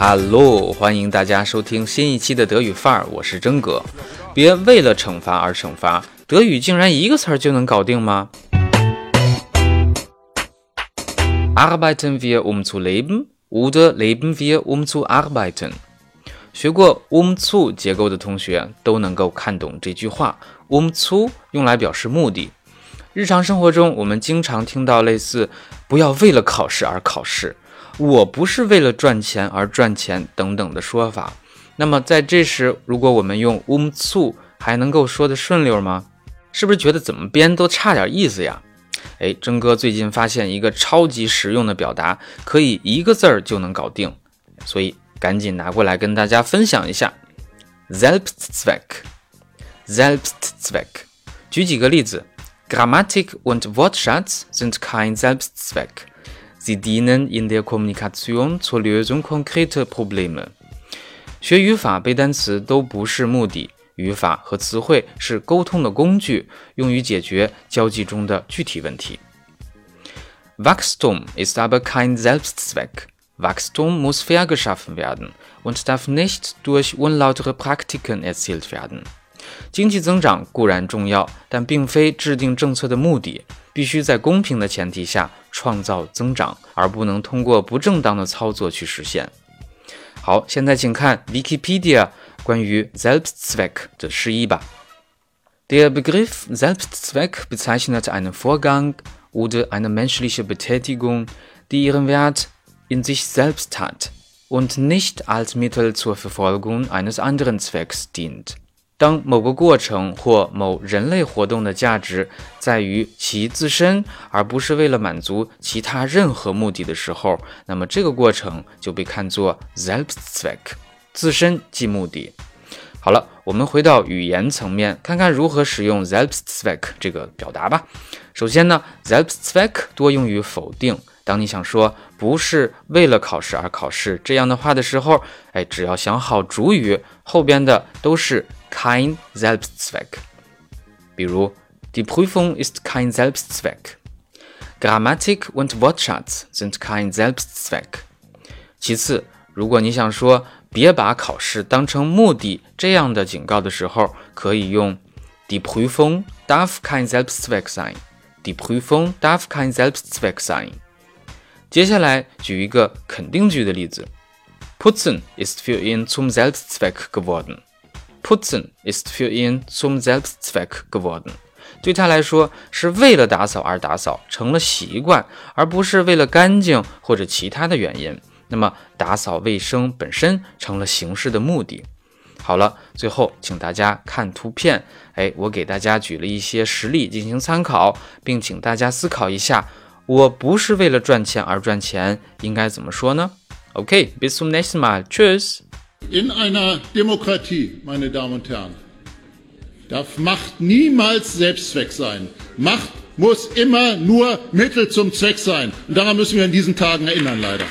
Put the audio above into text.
Hello，欢迎大家收听新一期的德语范儿，我是真哥。别为了惩罚而惩罚，德语竟然一个词儿就能搞定吗？Arbeiten wir um zu leben oder leben wir um zu arbeiten？学过 um zu 结构的同学都能够看懂这句话。um zu 用来表示目的。日常生活中，我们经常听到类似“不要为了考试而考试”。我不是为了赚钱而赚钱等等的说法，那么在这时，如果我们用 um zu，还能够说的顺溜吗？是不是觉得怎么编都差点意思呀？哎，真哥最近发现一个超级实用的表达，可以一个字儿就能搞定，所以赶紧拿过来跟大家分享一下。Selbstzweck，Selbstzweck，举几个例子：Grammatik und Wortschatz sind kein Selbstzweck。Sie dienen in der Kommunikation zur Lösung konkreter Probleme。学语法背单词都不是目的，语法和词汇是沟通的工具，用于解决交际中的具体问题。Wachstum ist aber kein Selbstzweck. Wachstum muss fair geschaffen werden und darf nicht durch unlautere Praktiken erzielt werden. 经济增长固然重要，但并非制定政策的目的。 必须在公平的前提下创造增长，而不能通过不正当的操作去实现。好，现在请看 Wikipedia 关于 Selbstzweck 的释义吧。Der Begriff Selbstzweck bezeichnet einen Vorgang oder eine menschliche Betätigung, die ihren Wert in sich selbst hat und nicht als Mittel zur Verfolgung eines anderen Zwecks dient. 当某个过程或某人类活动的价值在于其自身，而不是为了满足其他任何目的的时候，那么这个过程就被看作 Selbstzweck，自身即目的。好了，我们回到语言层面，看看如何使用 Selbstzweck 这个表达吧。首先呢，Selbstzweck 多用于否定。当你想说不是为了考试而考试这样的话的时候，哎，只要想好主语，后边的都是。kein Selbstzweck. 比如 Die Prüfung ist kein Selbstzweck. Grammatik und Wortschatz sind kein Selbstzweck. 其次，如果你想说别把考试当成目的这样的警告的时候，可以用 Die Prüfung darf kein Selbstzweck sein. Die Prüfung darf kein Selbstzweck sein. 接下来举一个肯定句的例子：Putzen ist für ihn zum Selbstzweck geworden. Putzen ist für ihn zum Selbstzweck geworden。对他来说，是为了打扫而打扫，成了习惯，而不是为了干净或者其他的原因。那么，打扫卫生本身成了形式的目的。好了，最后请大家看图片。哎，我给大家举了一些实例进行参考，并请大家思考一下：我不是为了赚钱而赚钱，应该怎么说呢？OK，bis zum nächsten Mal，Tschüss。In einer Demokratie, meine Damen und Herren, darf Macht niemals Selbstzweck sein. Macht muss immer nur Mittel zum Zweck sein. Und daran müssen wir in diesen Tagen erinnern, leider.